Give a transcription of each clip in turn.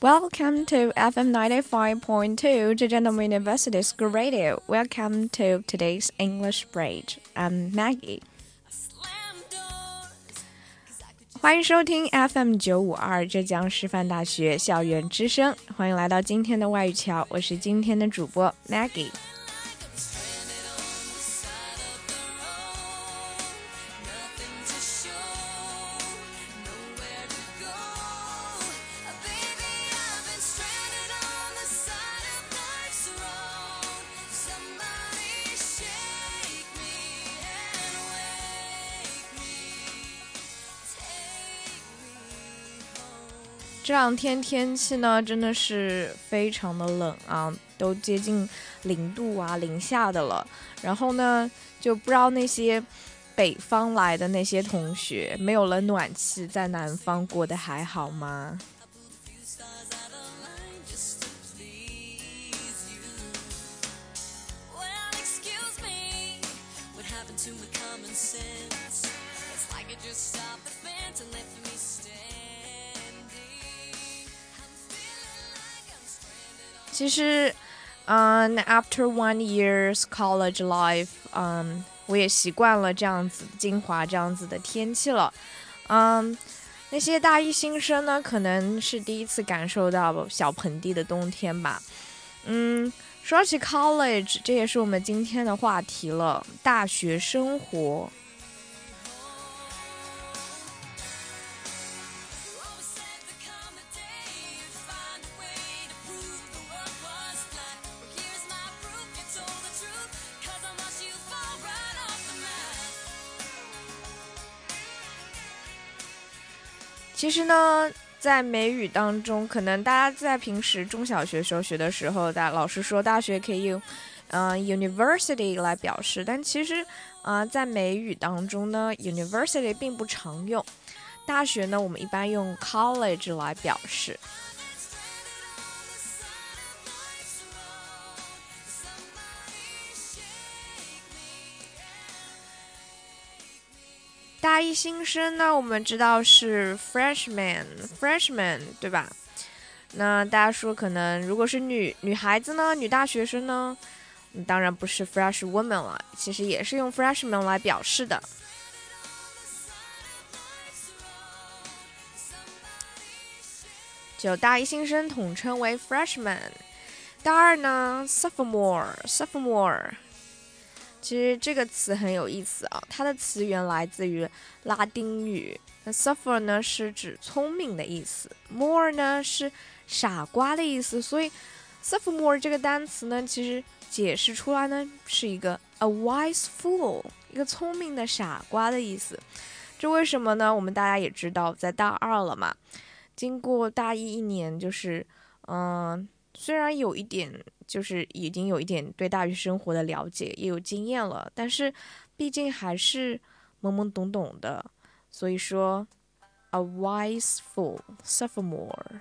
Welcome to FM 95.2 Zhejiang University School Radio. Welcome to today's English Bridge. I'm Maggie. 欢迎收听 FM 九五二浙江师范大学校园之声，欢迎来到今天的外语桥，我是今天的主播 Maggie。 这两天天气呢，真的是非常的冷啊，都接近零度啊，零下的了。然后呢，就不知道那些北方来的那些同学，没有了暖气，在南方过得还好吗？其实，嗯，after one year's college life，嗯，我也习惯了这样子金华这样子的天气了。嗯，那些大一新生呢，可能是第一次感受到小盆地的冬天吧。嗯，说起 college，这也是我们今天的话题了，大学生活。其实呢，在美语当中，可能大家在平时中小学时候学的时候，大老师说大学可以用，嗯，university 来表示，但其实，啊，在美语当中呢，university 并不常用，大学呢，我们一般用 college 来表示。大一新生呢，我们知道是 freshman，freshman 对吧？那大家说，可能如果是女女孩子呢，女大学生呢，当然不是 fresh woman 了，其实也是用 freshman 来表示的。就大一新生统称为 freshman，大二呢 sophomore，sophomore。其实这个词很有意思啊，它的词源来自于拉丁语。那 suffer 呢是指聪明的意思，more 呢是傻瓜的意思，所以 sophomore 这个单词呢，其实解释出来呢是一个 a wise fool，一个聪明的傻瓜的意思。这为什么呢？我们大家也知道，在大二了嘛，经过大一一年，就是嗯，虽然有一点。就是已经有一点对大学生活的了解，也有经验了，但是毕竟还是懵懵懂懂的，所以说，a wise fool sophomore。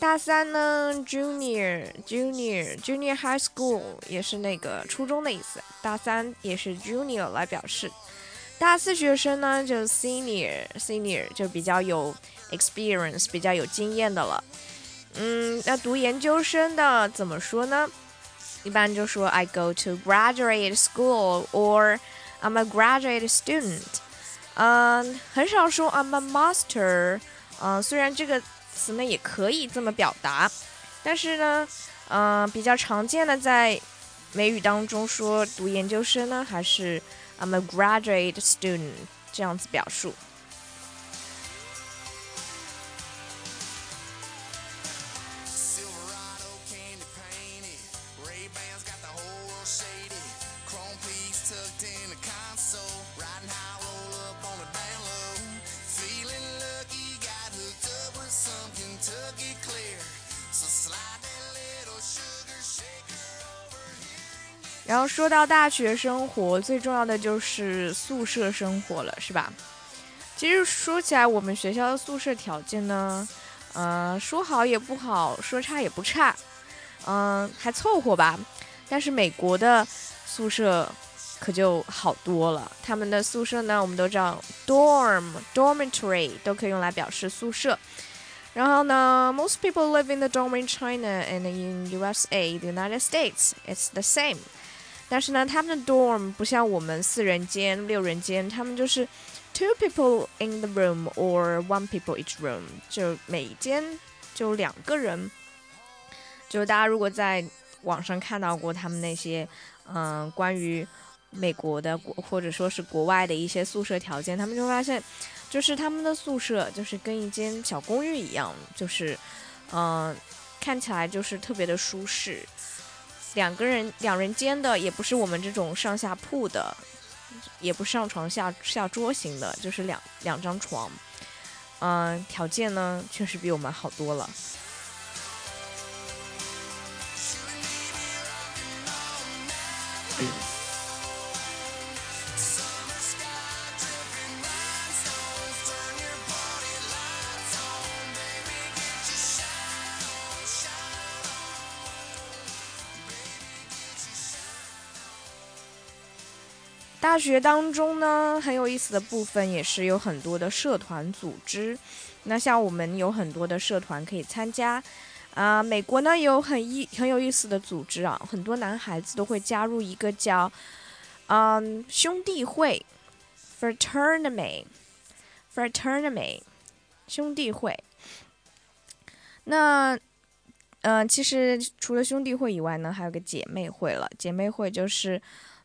大三呢，junior，junior，junior high school 也是那个初中的意思。大三也是 junior 来表示。大四学生呢，就 senior，senior 就比较有 experience，比较有经验的了。嗯，那读研究生的怎么说呢？一般就说 I go to graduate school or I'm a graduate student。嗯，很少说 I'm a master。嗯，虽然这个。词呢也可以这么表达，但是呢，嗯，比较常见的在美语当中说读研究生呢，还是 I'm a graduate student 这样子表述。然后说到大学生活，最重要的就是宿舍生活了，是吧？其实说起来，我们学校的宿舍条件呢，呃，说好也不好，说差也不差，嗯，还凑合吧。但是美国的宿舍可就好多了。他们的宿舍呢，我们都知道，dorm、dormitory 都可以用来表示宿舍。然后呢，most people live in the dorm in China and in USA, the United States. It's the same. 但是呢，他们的 dorm 不像我们四人间、六人间，他们就是 two people in the room or one people each room，就每间就两个人。就大家如果在网上看到过他们那些，嗯，关于美国的国或者说是国外的一些宿舍条件，他们就发现，就是他们的宿舍就是跟一间小公寓一样，就是，嗯，看起来就是特别的舒适，两个人两人间的，也不是我们这种上下铺的，也不上床下下桌型的，就是两两张床，嗯，条件呢确实比我们好多了。大学当中呢，很有意思的部分也是有很多的社团组织。那像我们有很多的社团可以参加。啊，美国呢有很意很有意思的组织啊，很多男孩子都会加入一个叫嗯兄弟会，fraternity，fraternity，兄弟会。那嗯，其实除了兄弟会以外呢，还有个姐妹会了。姐妹会就是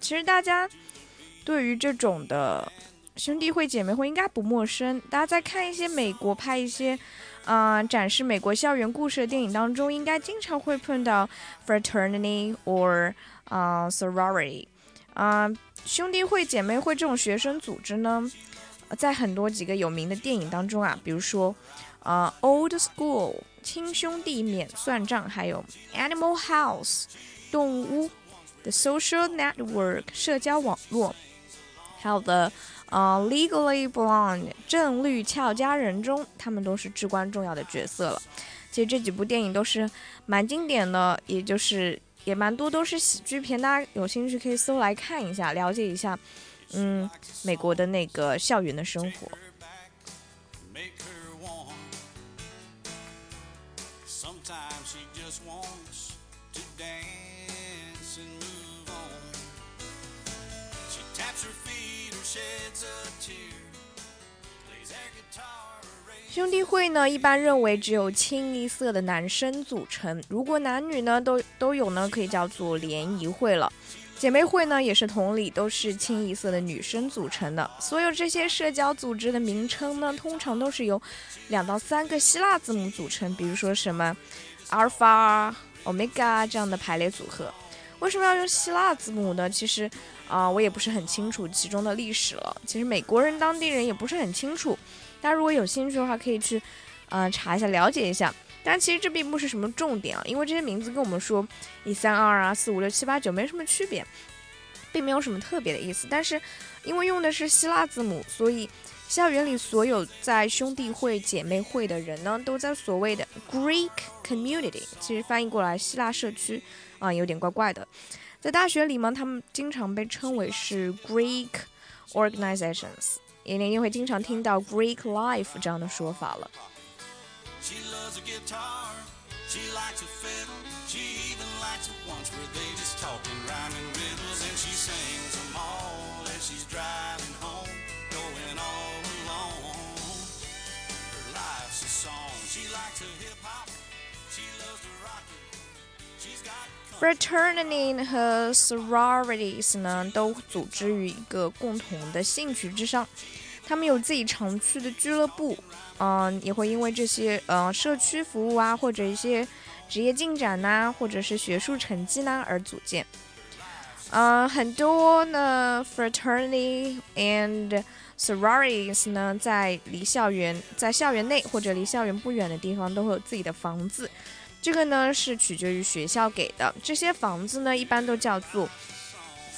其实大家对于这种的兄弟会、姐妹会应该不陌生。大家在看一些美国拍一些，啊，展示美国校园故事的电影当中，应该经常会碰到 fraternity or 啊 sorority，啊兄弟会、姐妹会这种学生组织呢，在很多几个有名的电影当中啊，比如说啊 Old School 亲兄弟免算账，还有 Animal House 动物屋。The social network 社交网络，还有 the 呃 Legally Blonde 正绿俏佳人中，他们都是至关重要的角色了。其实这几部电影都是蛮经典的，也就是也蛮多都是喜剧片，大家有兴趣可以搜来看一下，了解一下，嗯，美国的那个校园的生活。兄弟会呢，一般认为只有清一色的男生组成。如果男女呢都都有呢，可以叫做联谊会了。姐妹会呢也是同理，都是清一色的女生组成的。所有这些社交组织的名称呢，通常都是由两到三个希腊字母组成，比如说什么阿尔法、欧米伽这样的排列组合。为什么要用希腊字母呢？其实啊，我也不是很清楚其中的历史了。其实美国人当地人也不是很清楚。大家如果有兴趣的话，可以去，呃，查一下，了解一下。但其实这并不是什么重点啊，因为这些名字跟我们说一三二啊、四五六七八九没什么区别，并没有什么特别的意思。但是因为用的是希腊字母，所以校园里所有在兄弟会、姐妹会的人呢，都在所谓的 Greek community，其实翻译过来希腊社区啊，有点怪怪的。在大学里嘛，他们经常被称为是 Greek organizations。也一定会经常听到 Greek life 这样的说法了。Fraternity 和 sororities 呢，都组织于一个共同的兴趣之上。他们有自己常去的俱乐部，嗯，也会因为这些呃社区服务啊，或者一些职业进展呐，或者是学术成绩呢而组建。嗯，很多呢 fraternity and sororities 呢，在离校园在校园内或者离校园不远的地方都会有自己的房子。这个呢是取决于学校给的，这些房子呢一般都叫做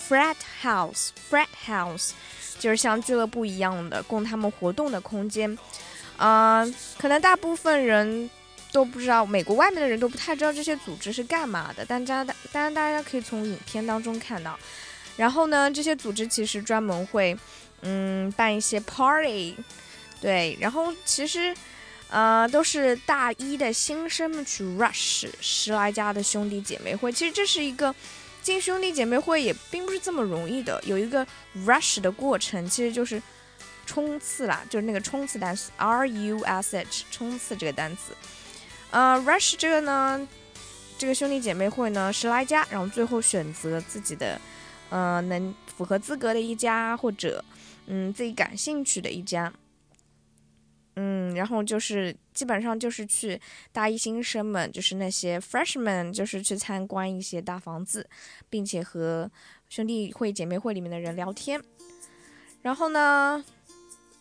frat house，frat house 就是像俱乐部一样的供他们活动的空间。啊，可能大部分人都不知道，美国外面的人都不太知道这些组织是干嘛的，但大家当然大家可以从影片当中看到。然后呢，这些组织其实专门会嗯办一些 party，对，然后其实。呃，都是大一的新生们去 rush 十来家的兄弟姐妹会。其实这是一个进兄弟姐妹会也并不是这么容易的，有一个 rush 的过程，其实就是冲刺啦，就是那个冲刺单词 r u s h 冲刺这个单词。呃，rush 这个呢，这个兄弟姐妹会呢十来家，然后最后选择自己的呃能符合资格的一家，或者嗯自己感兴趣的一家。嗯，然后就是基本上就是去大一新生们，就是那些 freshman，就是去参观一些大房子，并且和兄弟会、姐妹会里面的人聊天。然后呢，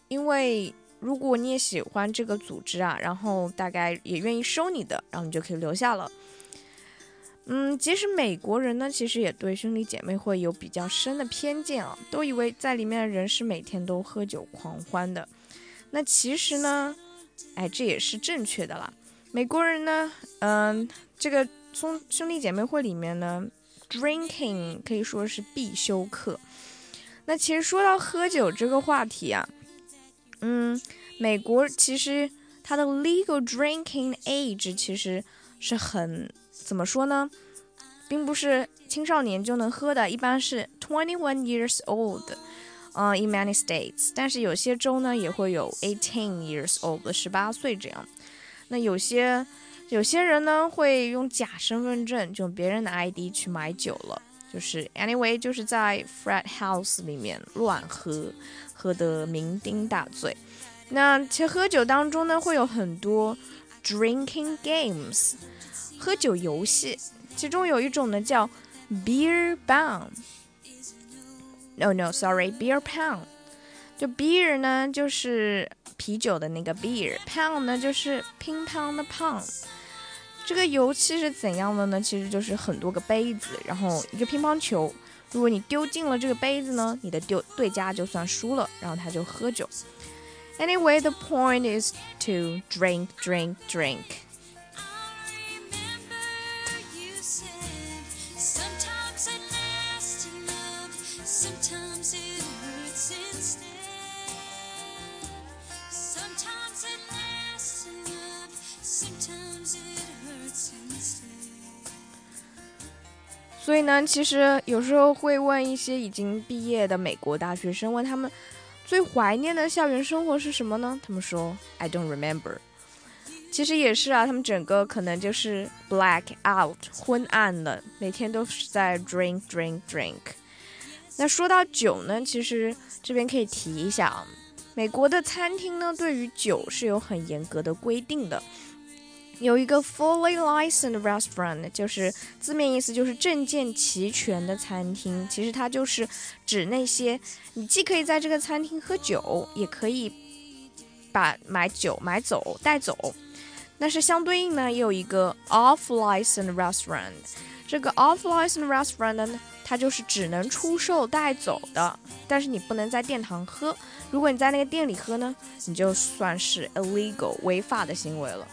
因为如果你也喜欢这个组织啊，然后大概也愿意收你的，然后你就可以留下了。嗯，其实美国人呢，其实也对兄弟姐妹会有比较深的偏见啊，都以为在里面的人是每天都喝酒狂欢的。那其实呢，哎，这也是正确的啦。美国人呢，嗯，这个兄兄弟姐妹会里面呢，drinking 可以说是必修课。那其实说到喝酒这个话题啊，嗯，美国其实它的 legal drinking age 其实是很怎么说呢，并不是青少年就能喝的，一般是 twenty one years old。嗯，in many states，但是有些州呢也会有 eighteen years old 十八岁这样。那有些有些人呢会用假身份证，就别人的 ID 去买酒了。就是 anyway，就是在 frat house 里面乱喝，喝得酩酊大醉。那其实喝酒当中呢会有很多 drinking games，喝酒游戏，其中有一种呢叫 beer bong。No no sorry beer pound，就 beer 呢就是啤酒的那个 beer，pound 呢就是乒乓的 pound。这个游戏是怎样的呢？其实就是很多个杯子，然后一个乒乓球。如果你丢进了这个杯子呢，你的丢对家就算输了，然后他就喝酒。Anyway, the point is to drink, drink, drink. 所以呢，其实有时候会问一些已经毕业的美国大学生，问他们最怀念的校园生活是什么呢？他们说 I don't remember。其实也是啊，他们整个可能就是 black out，昏暗了，每天都是在 drink drink drink。那说到酒呢，其实这边可以提一下啊，美国的餐厅呢，对于酒是有很严格的规定的。有一个 fully licensed restaurant，就是字面意思就是证件齐全的餐厅。其实它就是指那些你既可以在这个餐厅喝酒，也可以把买酒买走带走。但是相对应呢，也有一个 off licensed restaurant。这个 off licensed restaurant 呢，它就是只能出售带走的，但是你不能在店堂喝。如果你在那个店里喝呢，你就算是 illegal 违法的行为了。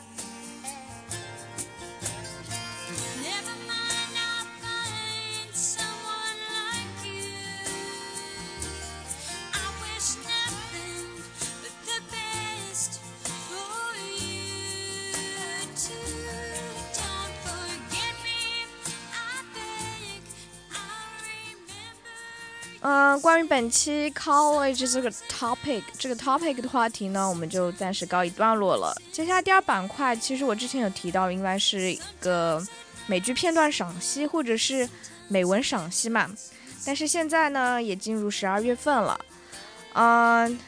嗯，关于本期 college 这个 topic 这个 topic 的话题呢，我们就暂时告一段落了。接下来第二板块，其实我之前有提到，应该是一个美剧片段赏析或者是美文赏析嘛。但是现在呢，也进入十二月份了，嗯，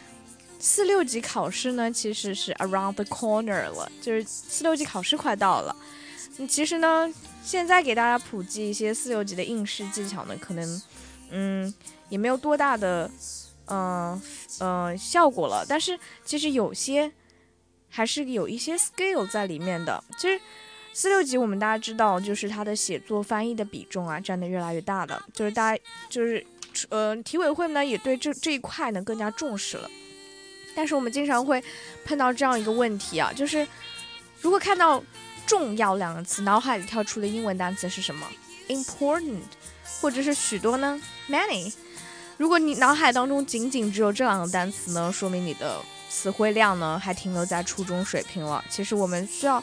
四六级考试呢其实是 around the corner 了，就是四六级考试快到了。其实呢，现在给大家普及一些四六级的应试技巧呢，可能，嗯，也没有多大的，嗯嗯效果了。但是其实有些还是有一些 skill 在里面的。其实四六级我们大家知道，就是它的写作翻译的比重啊，占的越来越大的。就是大家就是，呃，体委会呢也对这这一块呢更加重视了。但是我们经常会碰到这样一个问题啊，就是如果看到。重要两个词，脑海里跳出的英文单词是什么？important，或者是许多呢？many。如果你脑海当中仅仅只有这两个单词呢，说明你的词汇量呢还停留在初中水平了。其实我们需要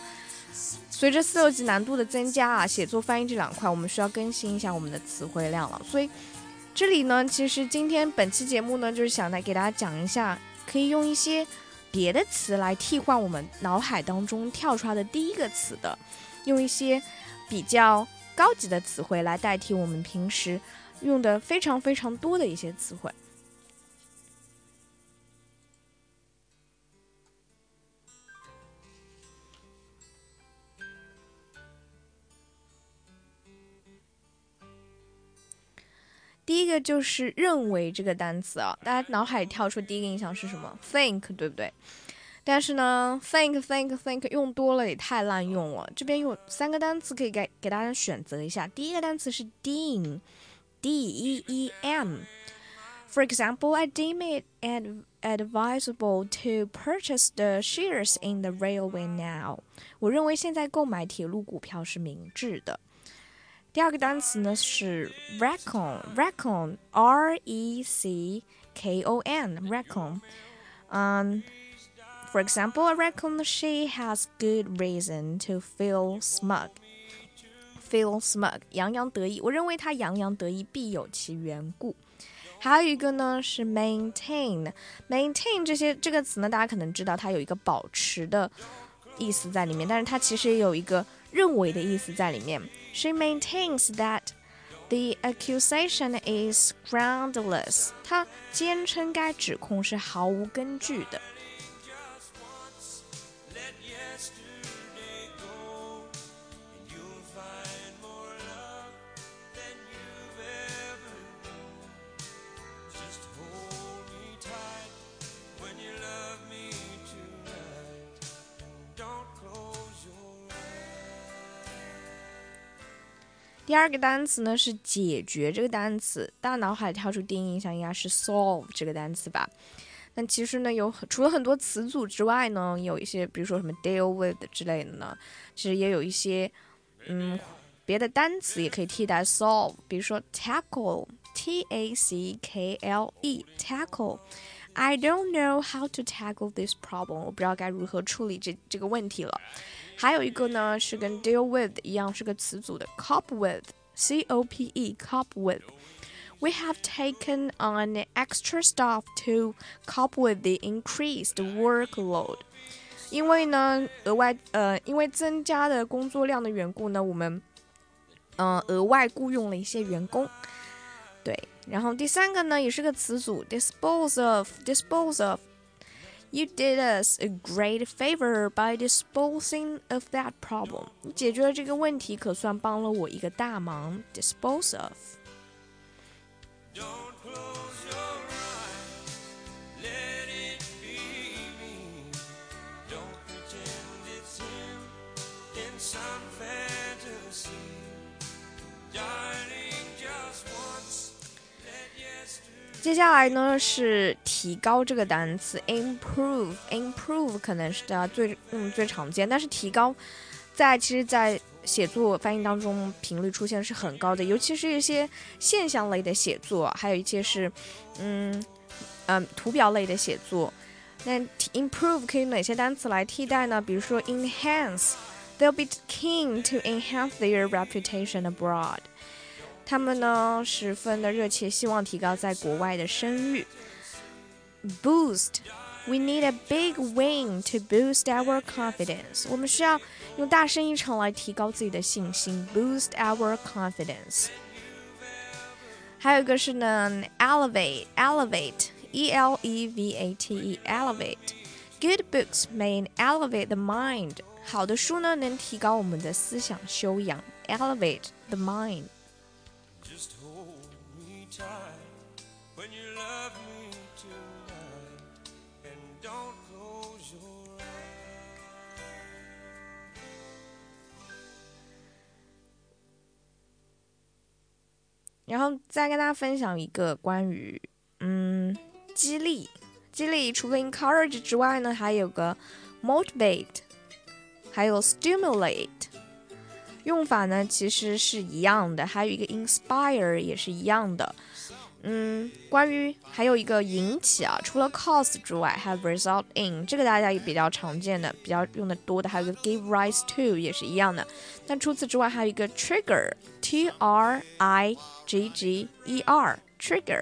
随着四六级难度的增加啊，写作、翻译这两块，我们需要更新一下我们的词汇量了。所以这里呢，其实今天本期节目呢，就是想来给大家讲一下，可以用一些。别的词来替换我们脑海当中跳出来的第一个词的，用一些比较高级的词汇来代替我们平时用的非常非常多的一些词汇。第一个就是认为这个单词啊，大家脑海跳出第一个印象是什么？think，对不对？但是呢，think，think，think 用多了也太滥用了。这边有三个单词可以给给大家选择一下。第一个单词是 deem，d e e m。For example, I deem it ad advisable to purchase the shares in the railway now。我认为现在购买铁路股票是明智的。第二个单词呢是 reckon，reckon，r e c k o n，reckon。嗯 ，for example, I reckon she has good reason to feel smug. Feel smug，洋洋得意。我认为她洋洋得意必有其缘故。还有一个呢是 maintain，maintain 这些这个词呢，大家可能知道它有一个保持的意思在里面，但是它其实也有一个认为的意思在里面。She maintains that the accusation is groundless。她坚称该指控是毫无根据的。 第二个单词呢是解决这个单词，大脑海跳出第一印象应该是 solve 这个单词吧？那其实呢，有除了很多词组之外呢，有一些比如说什么 deal with 之类的呢，其实也有一些嗯别的单词也可以替代 solve，比如说 tackle，t a c k l e tackle e，tackle，I don't know how to tackle this problem，我不知道该如何处理这这个问题了。还有一个呢，是跟 deal with 一样，是个词组的 cope with，c o p e，cope with。We have taken on extra staff to cope with the increased workload。因为呢，额外呃，因为增加的工作量的缘故呢，我们嗯、呃、额外雇佣了一些员工。对， 然后第三个呢，也是个词组，dispose of，dispose of。You did us a great favor by disposing of that problem。你解决了这个问题，可算帮了我一个大忙。Dispose of。 接下来呢是提高这个单词，improve，improve 可能是大家最嗯最常见，但是提高在其实，在写作翻译当中频率出现是很高的，尤其是一些现象类的写作，还有一些是嗯嗯图表类的写作。那 improve 可以哪些单词来替代呢？比如说 enhance，they'll be keen to enhance their reputation abroad。他们呢十分的热切，希望提高在国外的声誉。Boost， We need a big win to boost our confidence。我们需要用大声一场来提高自己的信心，boost our confidence。还有一个是呢，elevate，elevate，e l e v a t e，elevate。Good books may elevate the mind。好的书呢，能提高我们的思想修养，elevate the mind。 When you love me tonight and don't close your eyes。然后再跟大家分享一个关于嗯激励，激励除了 encourage 之外呢，还有个 motivate，还有 stimulate。用法呢其实是一样的，还有一个 inspire 也是一样的。嗯，关于还有一个引起啊，除了 cause 之外，还有 result in，这个大家也比较常见的，比较用的多的，还有一个 give rise to 也是一样的。但除此之外，还有一个 trigger，t r i g g e r，trigger。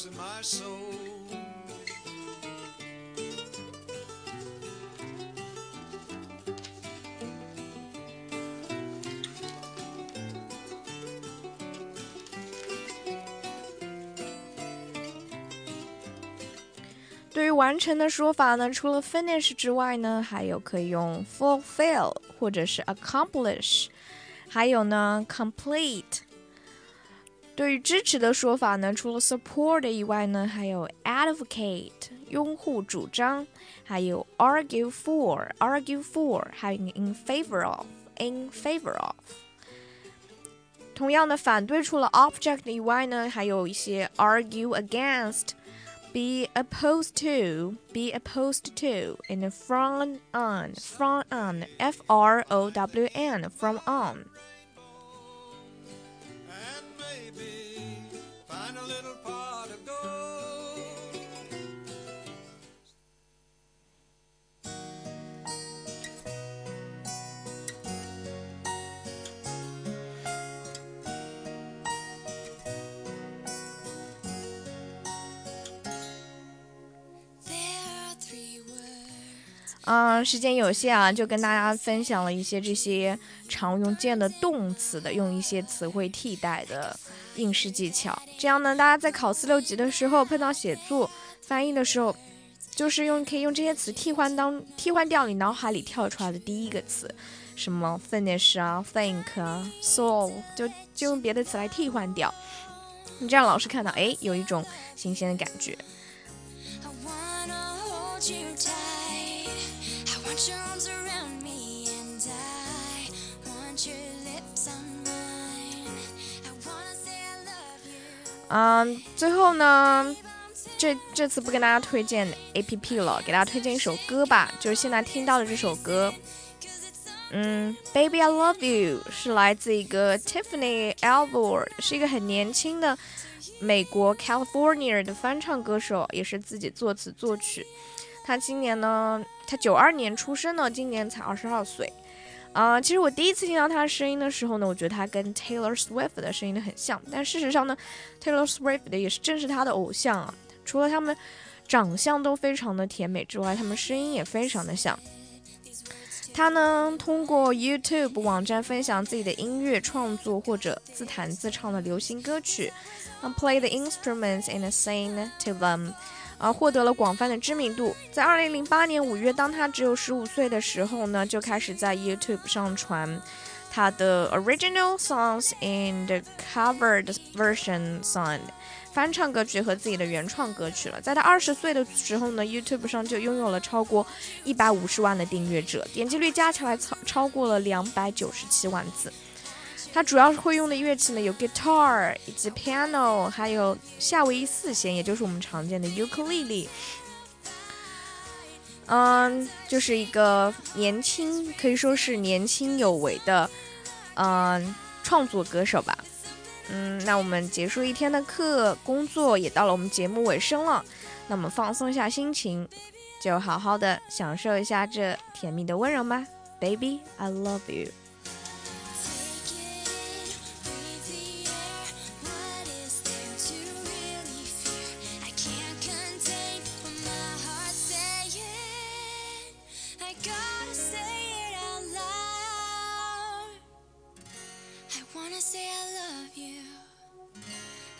rainbows in my soul. 对于完成的说法呢，除了 finish 之外呢，还有可以用 fulfill 或者是 accomplish，还有呢 complete。 对于支持的说法呢，除了 support 以外呢，还有 advocate 拥护主张，还有 argue for argue for，还有 in favor of in favor of。同样的，反对除了 object 以外呢，还有一些 argue against。be opposed to, be opposed to, and from on, from on, F R O W N, from on. little pot of gold. 嗯，时间有限啊，就跟大家分享了一些这些常用见的动词的，用一些词汇替代的应试技巧。这样呢，大家在考四六级的时候碰到写作、翻译的时候，就是用可以用这些词替换当替换掉你脑海里跳出来的第一个词，什么 finish 啊、think 啊、solve，就就用别的词来替换掉。你这样老师看到，哎，有一种新鲜的感觉。嗯，最后呢，这这次不跟大家推荐 A P P 了，给大家推荐一首歌吧，就是现在听到的这首歌。嗯，Baby I Love You 是来自一个 Tiffany Albor，是一个很年轻的美国 California 的翻唱歌手，也是自己作词作曲。他今年呢，他九二年出生的，今年才二十二岁。啊，其实我第一次听到他的声音的时候呢，我觉得他跟 Taylor Swift 的声音很像。但事实上呢，Taylor Swift 的也是正是他的偶像啊。除了他们长相都非常的甜美之外，他们声音也非常的像。他呢，通过 YouTube 网站分享自己的音乐创作或者自弹自唱的流行歌曲，play the instruments and sing to them。而获得了广泛的知名度。在二零零八年五月，当他只有十五岁的时候呢，就开始在 YouTube 上传他的 original songs and covered version song 翻唱歌曲和自己的原创歌曲了。在他二十岁的时候呢，YouTube 上就拥有了超过一百五十万的订阅者，点击率加起来超超过了两百九十七万次。它主要是会用的乐器呢有 guitar 以及 piano，还有夏威夷四弦，也就是我们常见的 ukulele。嗯，就是一个年轻，可以说是年轻有为的，嗯，创作歌手吧。嗯，那我们结束一天的课，工作也到了我们节目尾声了。那我们放松一下心情，就好好的享受一下这甜蜜的温柔吧，Baby，I love you。gotta say it out loud. I wanna say I love you.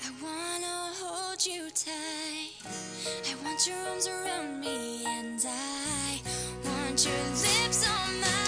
I wanna hold you tight. I want your arms around me, and I want your lips on mine.